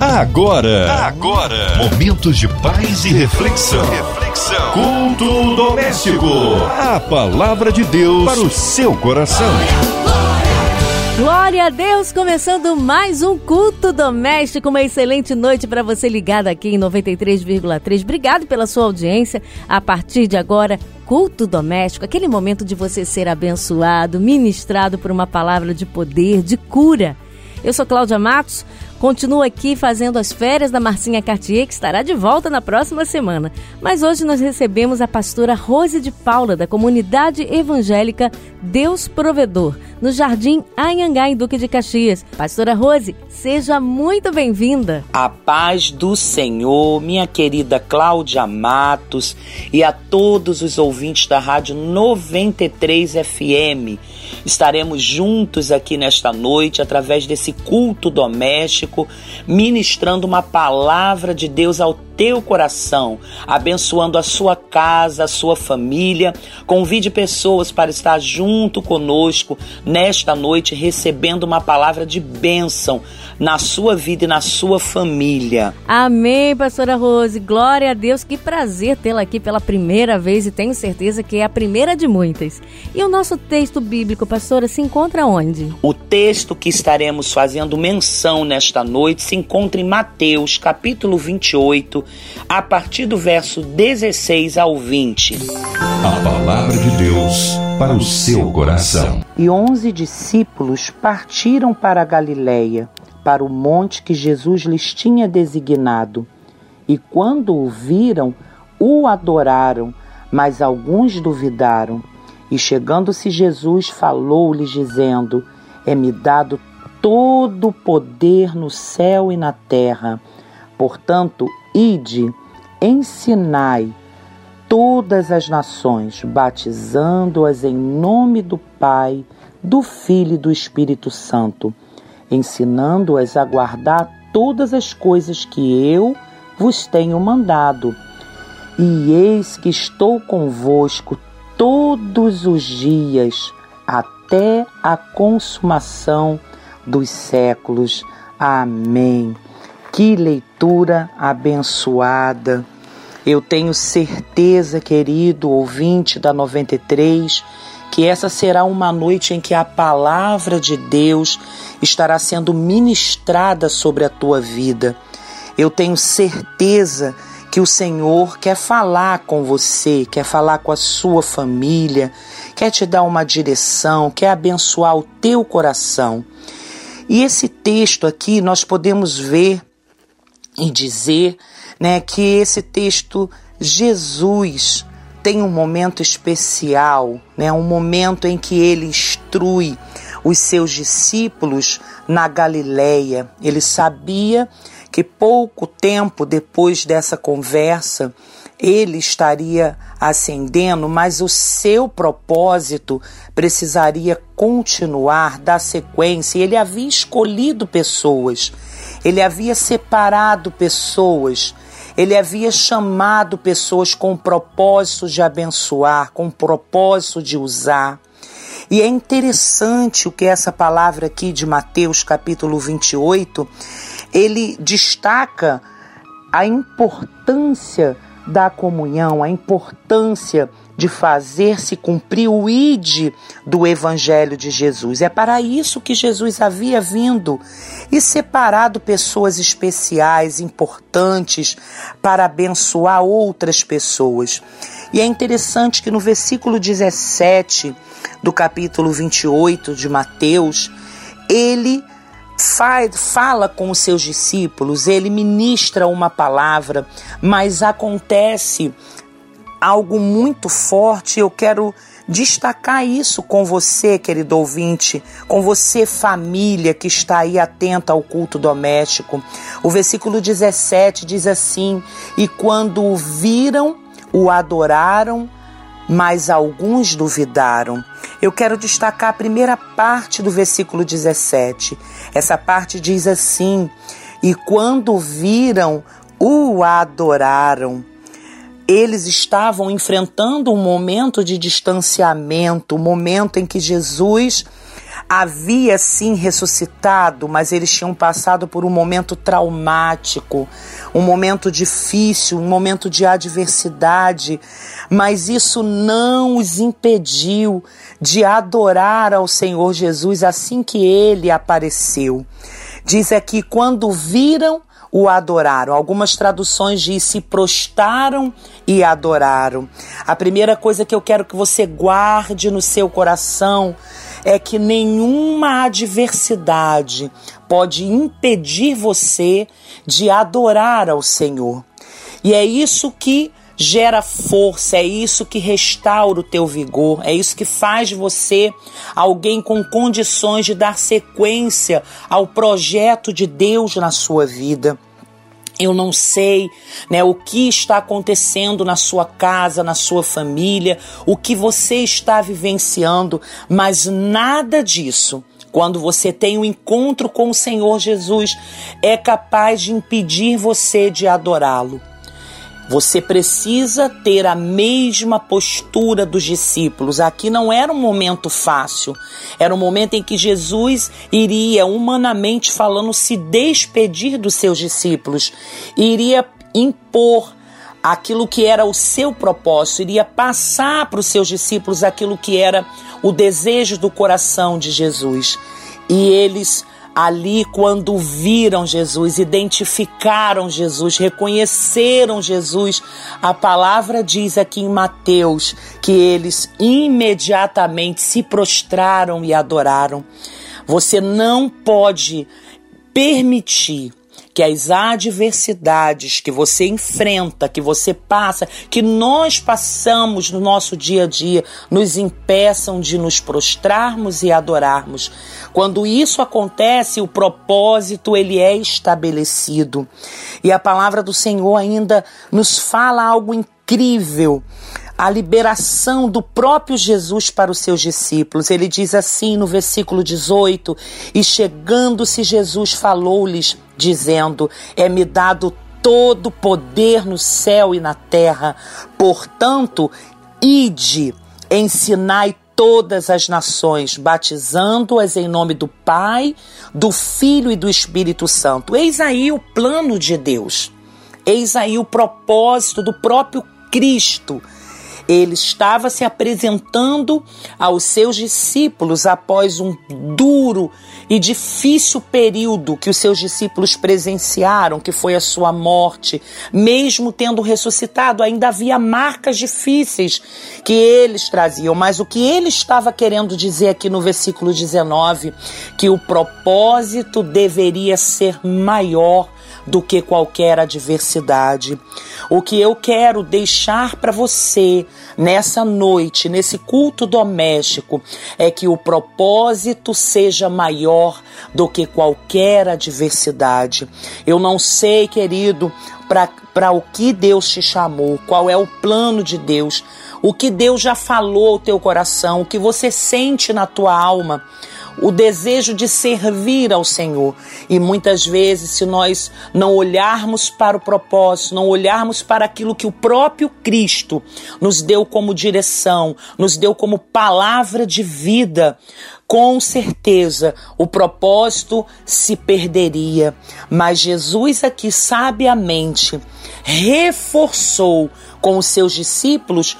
Agora, agora, momentos de paz e reflexão. Reflexão. Culto doméstico. A palavra de Deus para o seu coração. Glória a Deus, começando mais um culto doméstico. Uma excelente noite para você ligado aqui em 93,3. Obrigado pela sua audiência. A partir de agora, culto doméstico, aquele momento de você ser abençoado, ministrado por uma palavra de poder, de cura. Eu sou Cláudia Matos, continuo aqui fazendo as férias da Marcinha Cartier, que estará de volta na próxima semana. Mas hoje nós recebemos a pastora Rose de Paula, da comunidade evangélica Deus Provedor, no Jardim Anhangá, em Duque de Caxias. Pastora Rose, seja muito bem-vinda. A paz do Senhor, minha querida Cláudia Matos e a todos os ouvintes da Rádio 93 FM. Estaremos juntos aqui nesta noite através desse culto doméstico, ministrando uma palavra de Deus ao teu coração, abençoando a sua casa, a sua família. Convide pessoas para estar junto conosco nesta noite, recebendo uma palavra de bênção na sua vida e na sua família. Amém, pastora Rose. Glória a Deus. Que prazer tê-la aqui pela primeira vez e tenho certeza que é a primeira de muitas. E o nosso texto bíblico, pastora, se encontra onde? O texto que estaremos fazendo menção nesta noite se encontra em Mateus, capítulo 28, a partir do verso 16 ao 20. A palavra de Deus para o seu coração. E onze discípulos partiram para a Galiléia, para o monte que Jesus lhes tinha designado. E quando o viram, o adoraram, mas alguns duvidaram. E chegando-se Jesus, falou-lhes, dizendo: É-me dado todo o poder no céu e na terra. Portanto, ide, ensinai todas as nações, batizando-as em nome do Pai, do Filho e do Espírito Santo, ensinando-as a guardar todas as coisas que eu vos tenho mandado. E eis que estou convosco todos os dias, até a consumação dos séculos. Amém. Que leitura abençoada. Eu tenho certeza, querido ouvinte da 93, que essa será uma noite em que a palavra de Deus estará sendo ministrada sobre a tua vida. Eu tenho certeza que o Senhor quer falar com você, quer falar com a sua família, quer te dar uma direção, quer abençoar o teu coração. E esse texto aqui nós podemos ver e dizer né, que esse texto, Jesus tem um momento especial, né, um momento em que ele instrui os seus discípulos na Galileia. Ele sabia que pouco tempo depois dessa conversa ele estaria ascendendo, mas o seu propósito precisaria continuar, dar sequência. Ele havia escolhido pessoas ele havia separado pessoas, ele havia chamado pessoas com o propósito de abençoar, com o propósito de usar. E é interessante o que essa palavra aqui de Mateus capítulo 28, ele destaca a importância da comunhão, a importância de fazer-se cumprir o ide do Evangelho de Jesus. É para isso que Jesus havia vindo e separado pessoas especiais, importantes, para abençoar outras pessoas. E é interessante que no versículo 17 do capítulo 28 de Mateus, ele fala com os seus discípulos, ele ministra uma palavra, mas acontece algo muito forte. Eu quero destacar isso com você, querido ouvinte, com você, família que está aí atenta ao culto doméstico. O versículo 17 diz assim: E quando o viram, o adoraram, mas alguns duvidaram. Eu quero destacar a primeira parte do versículo 17. Essa parte diz assim: E quando viram, o adoraram eles estavam enfrentando um momento de distanciamento, um momento em que Jesus havia sim ressuscitado, mas eles tinham passado por um momento traumático, um momento difícil, um momento de adversidade, mas isso não os impediu de adorar ao Senhor Jesus assim que ele apareceu. Diz aqui: quando viram, o adoraram. Algumas traduções diz se prostaram e adoraram. A primeira coisa que eu quero que você guarde no seu coração é que nenhuma adversidade pode impedir você de adorar ao Senhor. E é isso que gera força, é isso que restaura o teu vigor, é isso que faz você alguém com condições de dar sequência ao projeto de Deus na sua vida. Eu não sei, né, o que está acontecendo na sua casa, na sua família, o que você está vivenciando, mas nada disso quando você tem um encontro com o Senhor Jesus, é capaz de impedir você de adorá-lo. Você precisa ter a mesma postura dos discípulos. Aqui não era um momento fácil. Era um momento em que Jesus iria, humanamente falando, se despedir dos seus discípulos, iria impor aquilo que era o seu propósito, iria passar para os seus discípulos aquilo que era o desejo do coração de Jesus. E eles ali quando viram Jesus, identificaram Jesus, reconheceram Jesus. A palavra diz aqui em Mateus que eles imediatamente se prostraram e adoraram. Você não pode permitir que as adversidades que você enfrenta, que você passa, que nós passamos no nosso dia a dia, nos impeçam de nos prostrarmos e adorarmos. Quando isso acontece, o propósito ele é estabelecido. E a palavra do Senhor ainda nos fala algo incrível a liberação do próprio Jesus para os seus discípulos. Ele diz assim no versículo 18: E chegando-se Jesus falou-lhes, dizendo: É-me dado todo poder no céu e na terra. Portanto, ide, ensinai todas as nações, batizando-as em nome do Pai, do Filho e do Espírito Santo. Eis aí o plano de Deus. Eis aí o propósito do próprio Cristo ele estava se apresentando aos seus discípulos após um duro e difícil período que os seus discípulos presenciaram, que foi a sua morte. Mesmo tendo ressuscitado, ainda havia marcas difíceis que eles traziam. Mas o que ele estava querendo dizer aqui no versículo 19, que o propósito deveria ser maior do que qualquer adversidade. O que eu quero deixar para você nessa noite, nesse culto doméstico, é que o propósito seja maior do que qualquer adversidade. Eu não sei, querido, para o que Deus te chamou, qual é o plano de Deus, o que Deus já falou ao teu coração, o que você sente na tua alma o desejo de servir ao Senhor. E muitas vezes, se nós não olharmos para o propósito, não olharmos para aquilo que o próprio Cristo nos deu como direção, nos deu como palavra de vida, com certeza o propósito se perderia. Mas Jesus aqui sabiamente reforçou com os seus discípulos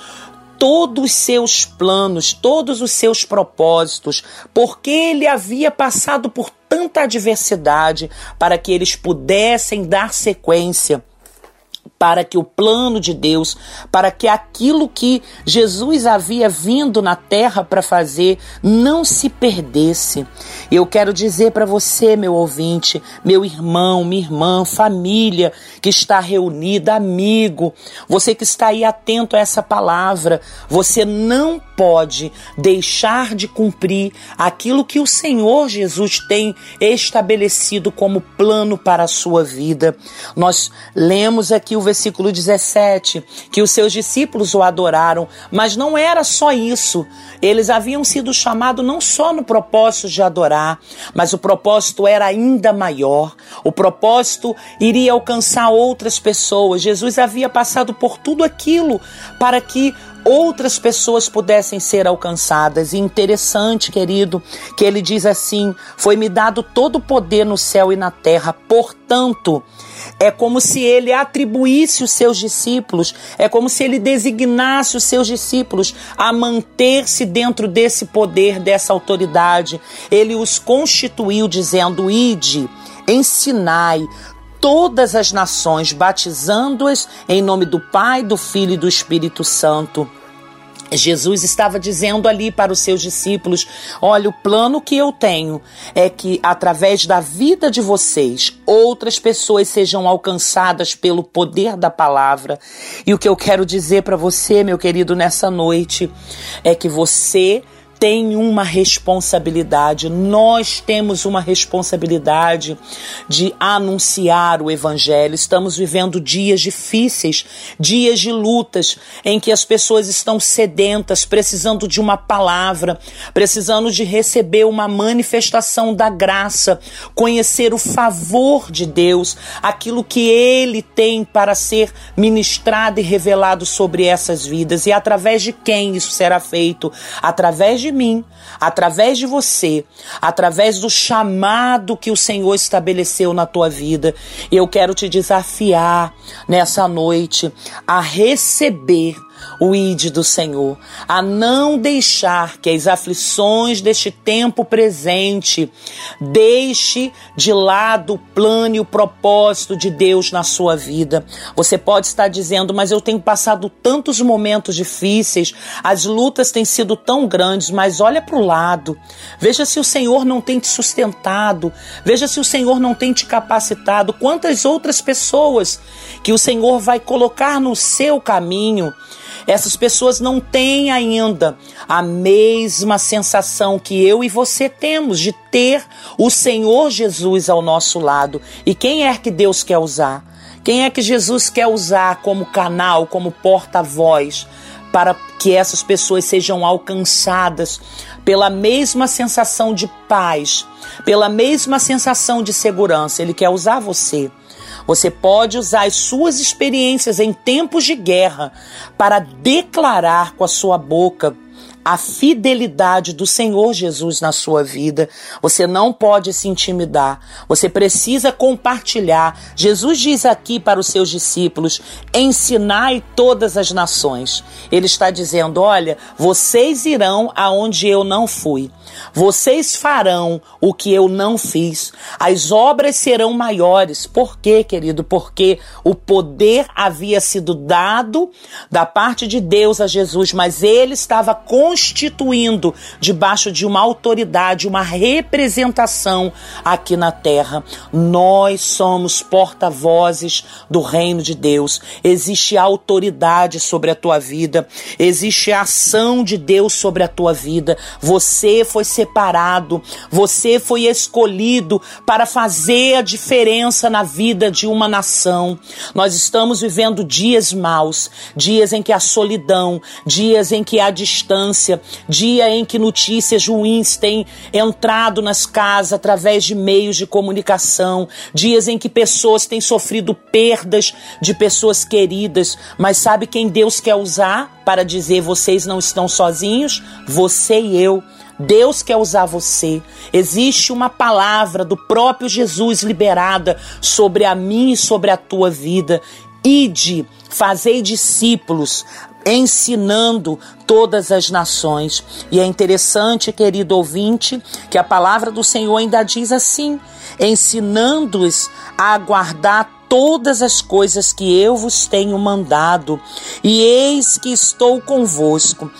todos os seus planos, todos os seus propósitos, porque ele havia passado por tanta adversidade para que eles pudessem dar sequência para que o plano de Deus, para que aquilo que Jesus havia vindo na terra para fazer não se perdesse. Eu quero dizer para você, meu ouvinte, meu irmão, minha irmã, família que está reunida, amigo, você que está aí atento a essa palavra, você não pode deixar de cumprir aquilo que o Senhor Jesus tem estabelecido como plano para a sua vida. Nós lemos aqui o versículo 17, que os seus discípulos o adoraram, mas não era só isso. Eles haviam sido chamados não só no propósito de adorar, mas o propósito era ainda maior. O propósito iria alcançar outras pessoas. Jesus havia passado por tudo aquilo para que outras pessoas pudessem ser alcançadas. E interessante, querido, que ele diz assim: Foi-me dado todo o poder no céu e na terra, portanto. É como se ele atribuísse os seus discípulos, é como se ele designasse os seus discípulos a manter-se dentro desse poder, dessa autoridade. Ele os constituiu dizendo: Ide, ensinai todas as nações, batizando-as em nome do Pai, do Filho e do Espírito Santo. Jesus estava dizendo ali para os seus discípulos: Olha, o plano que eu tenho é que, através da vida de vocês, outras pessoas sejam alcançadas pelo poder da palavra. E o que eu quero dizer para você, meu querido, nessa noite, é que você tem uma responsabilidade, nós temos uma responsabilidade de anunciar o Evangelho. Estamos vivendo dias difíceis, dias de lutas, em que as pessoas estão sedentas, precisando de uma palavra, precisando de receber uma manifestação da graça, conhecer o favor de Deus, aquilo que Ele tem para ser ministrado e revelado sobre essas vidas. E através de quem isso será feito? Através de de mim, através de você, através do chamado que o Senhor estabeleceu na tua vida. Eu quero te desafiar nessa noite a receber o ide do Senhor, a não deixar que as aflições deste tempo presente deixe de lado o plano e o propósito de Deus na sua vida. Você pode estar dizendo, mas eu tenho passado tantos momentos difíceis, as lutas têm sido tão grandes, mas olha para o lado, veja se o Senhor não tem te sustentado, veja se o Senhor não tem te capacitado. Quantas outras pessoas que o Senhor vai colocar no seu caminho essas pessoas não têm ainda a mesma sensação que eu e você temos de ter o Senhor Jesus ao nosso lado. E quem é que Deus quer usar? Quem é que Jesus quer usar como canal, como porta-voz para que essas pessoas sejam alcançadas pela mesma sensação de paz, pela mesma sensação de segurança? Ele quer usar você. Você pode usar as suas experiências em tempos de guerra para declarar com a sua boca a fidelidade do Senhor Jesus na sua vida. Você não pode se intimidar. Você precisa compartilhar. Jesus diz aqui para os seus discípulos: ensinai todas as nações. Ele está dizendo: olha, vocês irão aonde eu não fui. Vocês farão o que eu não fiz. As obras serão maiores. Por quê, querido? Porque o poder havia sido dado da parte de Deus a Jesus, mas ele estava constituindo debaixo de uma autoridade, uma representação aqui na terra. Nós somos porta-vozes do reino de Deus. Existe autoridade sobre a tua vida, existe a ação de Deus sobre a tua vida. Você foi separado, você foi escolhido para fazer a diferença na vida de uma nação. Nós estamos vivendo dias maus, dias em que a solidão, dias em que a distância, dia em que notícias ruins têm entrado nas casas através de meios de comunicação, dias em que pessoas têm sofrido perdas de pessoas queridas, mas sabe quem Deus quer usar para dizer vocês não estão sozinhos? Você e eu. Deus quer usar você. Existe uma palavra do próprio Jesus liberada sobre a mim e sobre a tua vida. Ide, fazei discípulos, ensinando todas as nações. E é interessante, querido ouvinte, que a palavra do Senhor ainda diz assim: ensinando-os a guardar todas as coisas que eu vos tenho mandado, e eis que estou convosco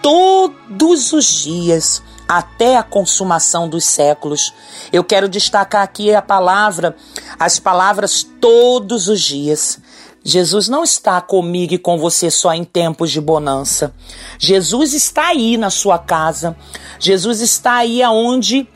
todos os dias até a consumação dos séculos. Eu quero destacar aqui a palavra, as palavras todos os dias. Jesus não está comigo e com você só em tempos de bonança. Jesus está aí na sua casa. Jesus está aí aonde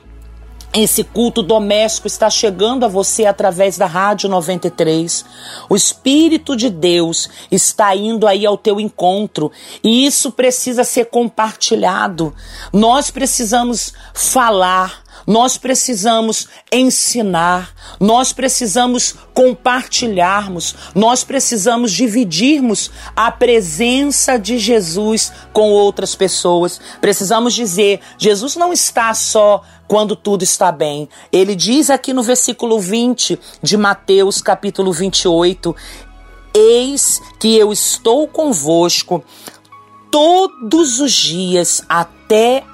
esse culto doméstico está chegando a você através da Rádio 93. O Espírito de Deus está indo aí ao teu encontro e isso precisa ser compartilhado. Nós precisamos falar nós precisamos ensinar, nós precisamos compartilharmos, nós precisamos dividirmos a presença de Jesus com outras pessoas. Precisamos dizer: Jesus não está só quando tudo está bem. Ele diz aqui no versículo 20 de Mateus, capítulo 28, Eis que eu estou convosco todos os dias até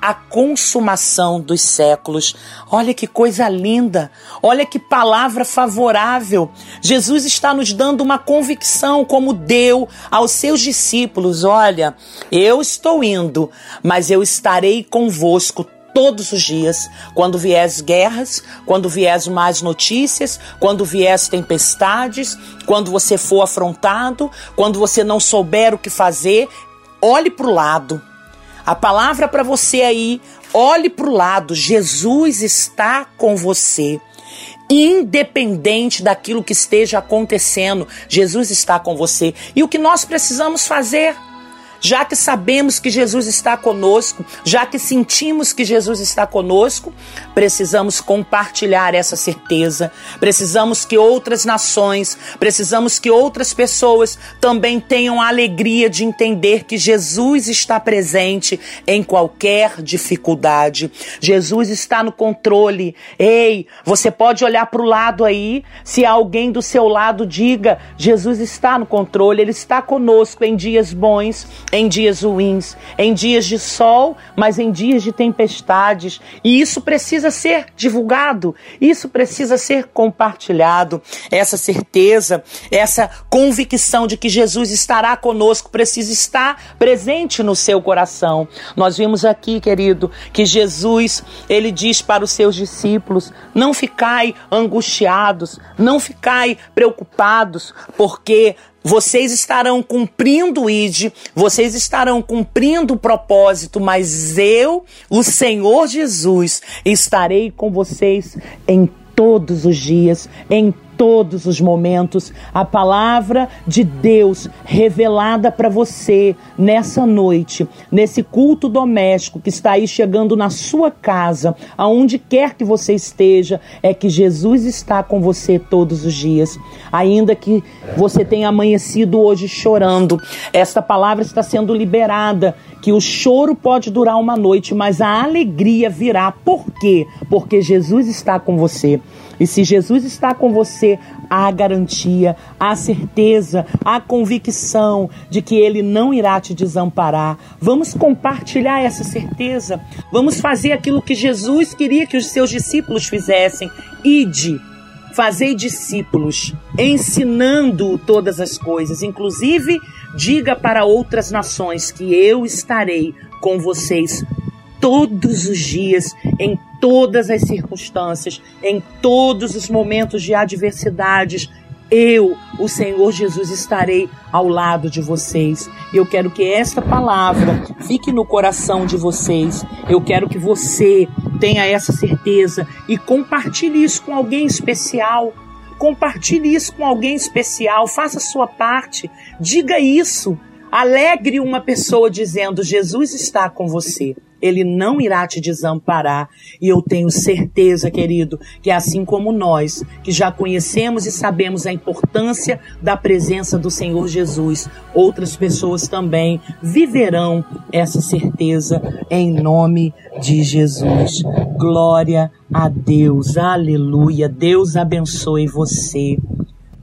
a consumação dos séculos. Olha que coisa linda, olha que palavra favorável. Jesus está nos dando uma convicção, como deu aos seus discípulos: olha, eu estou indo, mas eu estarei convosco todos os dias, quando vier as guerras, quando vier as más notícias, quando vier as tempestades, quando você for afrontado, quando você não souber o que fazer, olhe para o lado. A palavra para você aí, olhe para o lado. Jesus está com você. Independente daquilo que esteja acontecendo, Jesus está com você. E o que nós precisamos fazer? Já que sabemos que Jesus está conosco, já que sentimos que Jesus está conosco, precisamos compartilhar essa certeza. Precisamos que outras nações, precisamos que outras pessoas também tenham a alegria de entender que Jesus está presente em qualquer dificuldade. Jesus está no controle. Ei, você pode olhar para o lado aí, se alguém do seu lado diga: Jesus está no controle, ele está conosco em dias bons em dias ruins, em dias de sol, mas em dias de tempestades. E isso precisa ser divulgado, isso precisa ser compartilhado. Essa certeza, essa convicção de que Jesus estará conosco precisa estar presente no seu coração. Nós vimos aqui, querido, que Jesus, ele diz para os seus discípulos: não ficai angustiados, não ficai preocupados, porque vocês estarão cumprindo o ID, vocês estarão cumprindo o propósito, mas eu, o Senhor Jesus, estarei com vocês em todos os dias, em todos os momentos. A palavra de Deus revelada para você nessa noite, nesse culto doméstico que está aí chegando na sua casa, aonde quer que você esteja, é que Jesus está com você todos os dias. Ainda que você tenha amanhecido hoje chorando, esta palavra está sendo liberada que o choro pode durar uma noite, mas a alegria virá. Por quê? Porque Jesus está com você. E se Jesus está com você, há garantia, há certeza, há convicção de que Ele não irá te desamparar. Vamos compartilhar essa certeza. Vamos fazer aquilo que Jesus queria que os seus discípulos fizessem. Ide, fazei discípulos, ensinando todas as coisas, inclusive diga para outras nações que eu estarei com vocês todos os dias, em todas as circunstâncias, em todos os momentos de adversidades. Eu, o Senhor Jesus, estarei ao lado de vocês. Eu quero que esta palavra fique no coração de vocês. Eu quero que você tenha essa certeza e compartilhe isso com alguém especial. Compartilhe isso com alguém especial, faça a sua parte, diga isso. Alegre uma pessoa dizendo: Jesus está com você. Ele não irá te desamparar. E eu tenho certeza, querido, que assim como nós, que já conhecemos e sabemos a importância da presença do Senhor Jesus, outras pessoas também viverão essa certeza em nome de Jesus. Glória a Deus. Aleluia. Deus abençoe você.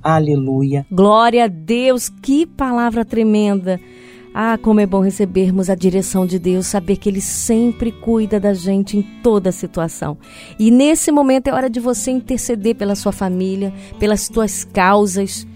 Aleluia. Glória a Deus. Que palavra tremenda. Ah, como é bom recebermos a direção de Deus, saber que Ele sempre cuida da gente em toda situação. E nesse momento é hora de você interceder pela sua família, pelas tuas causas,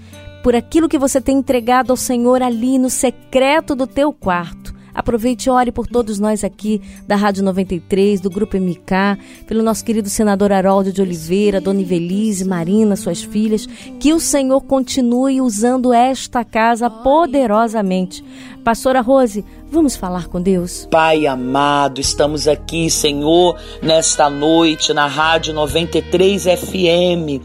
por aquilo que você tem entregado ao Senhor ali no secreto do teu quarto. Aproveite e ore por todos nós aqui da Rádio 93, do Grupo MK, pelo nosso querido senador Haroldo de Oliveira, Dona Ivelise, Marina, suas filhas. Que o Senhor continue usando esta casa poderosamente Pastora Rose, Vamos falar com Deus. Pai amado, estamos aqui, Senhor, nesta noite na Rádio 93 FM,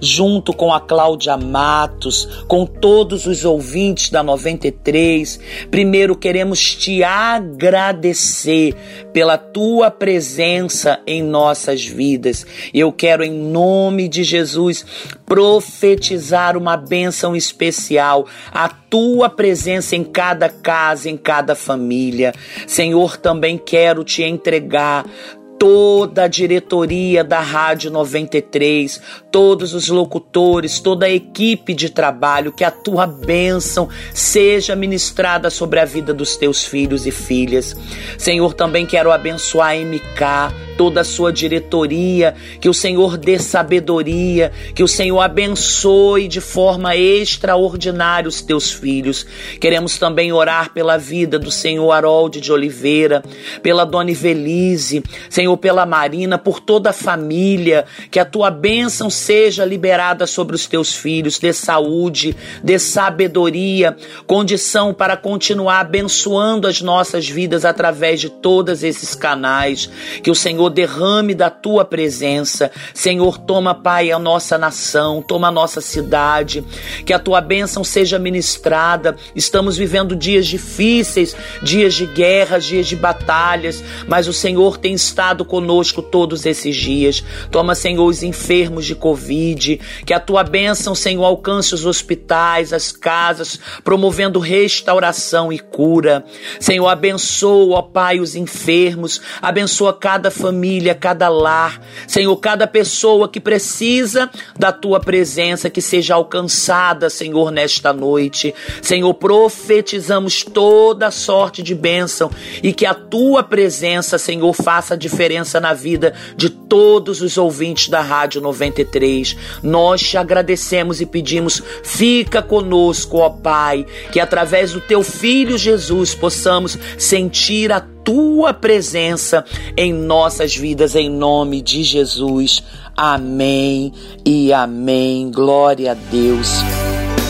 junto com a Cláudia Matos, com todos os ouvintes da 93. Primeiro queremos te agradecer pela tua presença em nossas vidas. Eu quero, em nome de Jesus, profetizar uma bênção especial, a tua presença em cada casa, em cada família. Senhor, também quero te entregar toda a diretoria da Rádio 93, todos os locutores, toda a equipe de trabalho, que a tua bênção seja ministrada sobre a vida dos teus filhos e filhas. Senhor, também quero abençoar a MK, toda a sua diretoria, que o Senhor dê sabedoria, que o Senhor abençoe de forma extraordinária os teus filhos. Queremos também orar pela vida do Senhor Harold de Oliveira, pela Dona Ivelise, Senhor, pela Marina, por toda a família, que a tua bênção seja liberada sobre os teus filhos, dê saúde, dê sabedoria, condição para continuar abençoando as nossas vidas através de todos esses canais. Que o Senhor Senhor, derrame da tua presença. Senhor, toma, Pai, a nossa nação, toma a nossa cidade, que a tua bênção seja ministrada. Estamos vivendo dias difíceis, dias de guerras, dias de batalhas, mas o Senhor tem estado conosco todos esses dias. Toma, Senhor, os enfermos de Covid, que a tua bênção, Senhor, alcance os hospitais, as casas, promovendo restauração e cura. Senhor, abençoa, ó Pai, os enfermos, abençoa cada família, cada lar, Senhor, cada pessoa que precisa da tua presença, que seja alcançada, Senhor, nesta noite. Senhor, profetizamos toda sorte de bênção e que a tua presença, Senhor, faça diferença na vida de todos os ouvintes da Rádio 93. Nós te agradecemos e pedimos, fica conosco, ó Pai, que através do teu filho Jesus possamos sentir a tua presença em nossas vidas, em nome de Jesus. Amém e amém. Glória a Deus.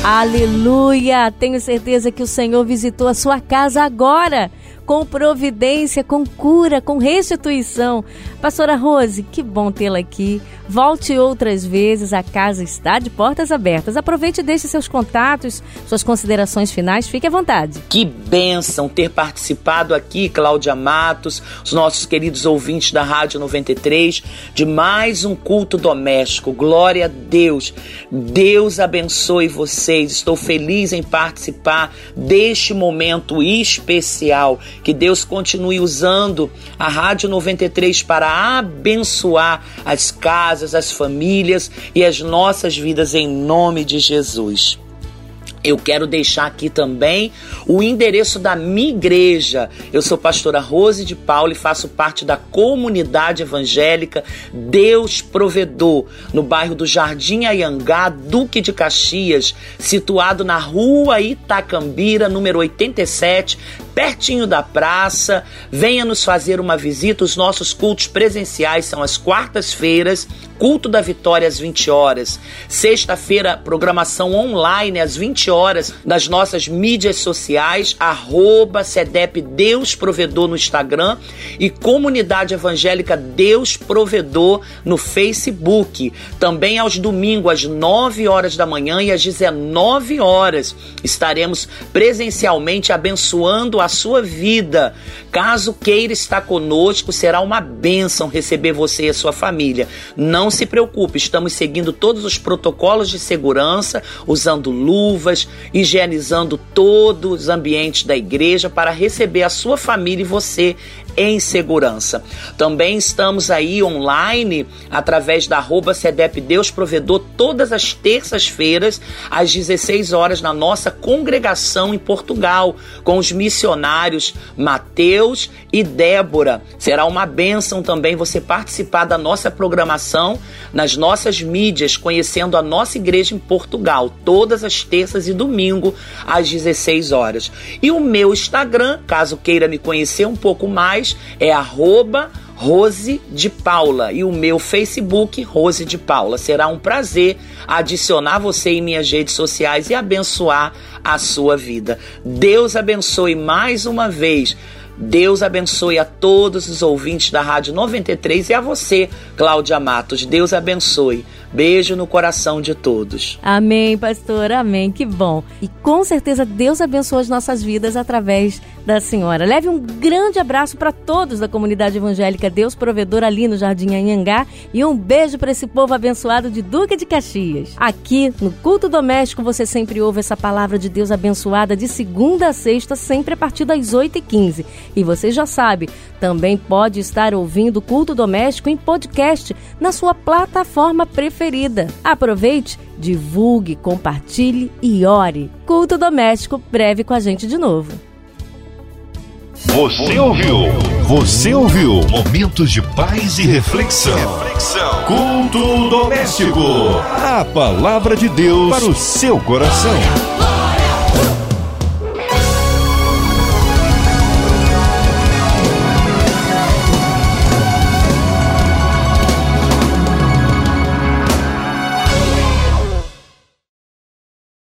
Aleluia! Tenho certeza que o Senhor visitou a sua casa agora com providência, com cura, com restituição. Pastora Rose, que bom tê-la aqui. Volte outras vezes, a casa está de portas abertas. Aproveite e deixe seus contatos, suas considerações finais, fique à vontade. Que bênção ter participado aqui, Cláudia Matos, os nossos queridos ouvintes da Rádio 93, de mais um culto doméstico. Glória a Deus. Deus abençoe vocês. Estou feliz em participar deste momento especial. Que Deus continue usando a Rádio 93 para abençoar as casas casas, as famílias e as nossas vidas em nome de Jesus. Eu quero deixar aqui também o endereço da minha igreja. Eu sou pastora Rose de Paulo e faço parte da comunidade evangélica Deus Provedor, no bairro do Jardim Ayangá, Duque de Caxias, situado na rua Itacambira, número 87, pertinho da praça. Venha nos fazer uma visita. Os nossos cultos presenciais são às quartas-feiras, culto da vitória às 20 horas. Sexta-feira, programação online às 20 horas nas nossas mídias sociais, arroba CEDEP Deus Provedor no Instagram e Comunidade Evangélica Deus Provedor no Facebook. Também aos domingos, às 9 horas da manhã e às 19 horas, estaremos presencialmente abençoando a sua vida. Caso queira estar conosco, será uma bênção receber você e a sua família. Não se preocupe, estamos seguindo todos os protocolos de segurança, usando luvas, higienizando todos os ambientes da igreja para receber a sua família e você em segurança. Também estamos aí online através da arroba CEDEP Deus Provedor todas as terças-feiras às 16 horas na nossa congregação em Portugal com os missionários Mateus e Débora. Será uma bênção também você participar da nossa programação nas nossas mídias, conhecendo a nossa igreja em Portugal, todas as terças e domingo às 16 horas. E o meu Instagram, caso queira me conhecer um pouco mais, é arroba Rose de Paula e o meu Facebook Rose de Paula. Será um prazer adicionar você em minhas redes sociais e abençoar a sua vida. Deus abençoe mais uma vez Deus abençoe a todos os ouvintes da Rádio 93 e a você, Cláudia Matos. Deus abençoe. Beijo no coração de todos. Amém, pastor. Amém. Que bom. E com certeza Deus abençoa as nossas vidas através da senhora. Leve um grande abraço para todos da comunidade evangélica Deus Provedor ali no Jardim Anhangá e um beijo para esse povo abençoado de Duque de Caxias. Aqui no Culto Doméstico você sempre ouve essa palavra de Deus abençoada de segunda a sexta, sempre a partir das 8h15. E você já sabe, também pode estar ouvindo o Culto Doméstico em podcast na sua plataforma preferida. Aproveite, divulgue, compartilhe e ore. Culto Doméstico, breve com a gente de novo. Você ouviu? Você ouviu? Momentos de paz e reflexão. reflexão. Culto doméstico. A palavra de Deus para o seu coração.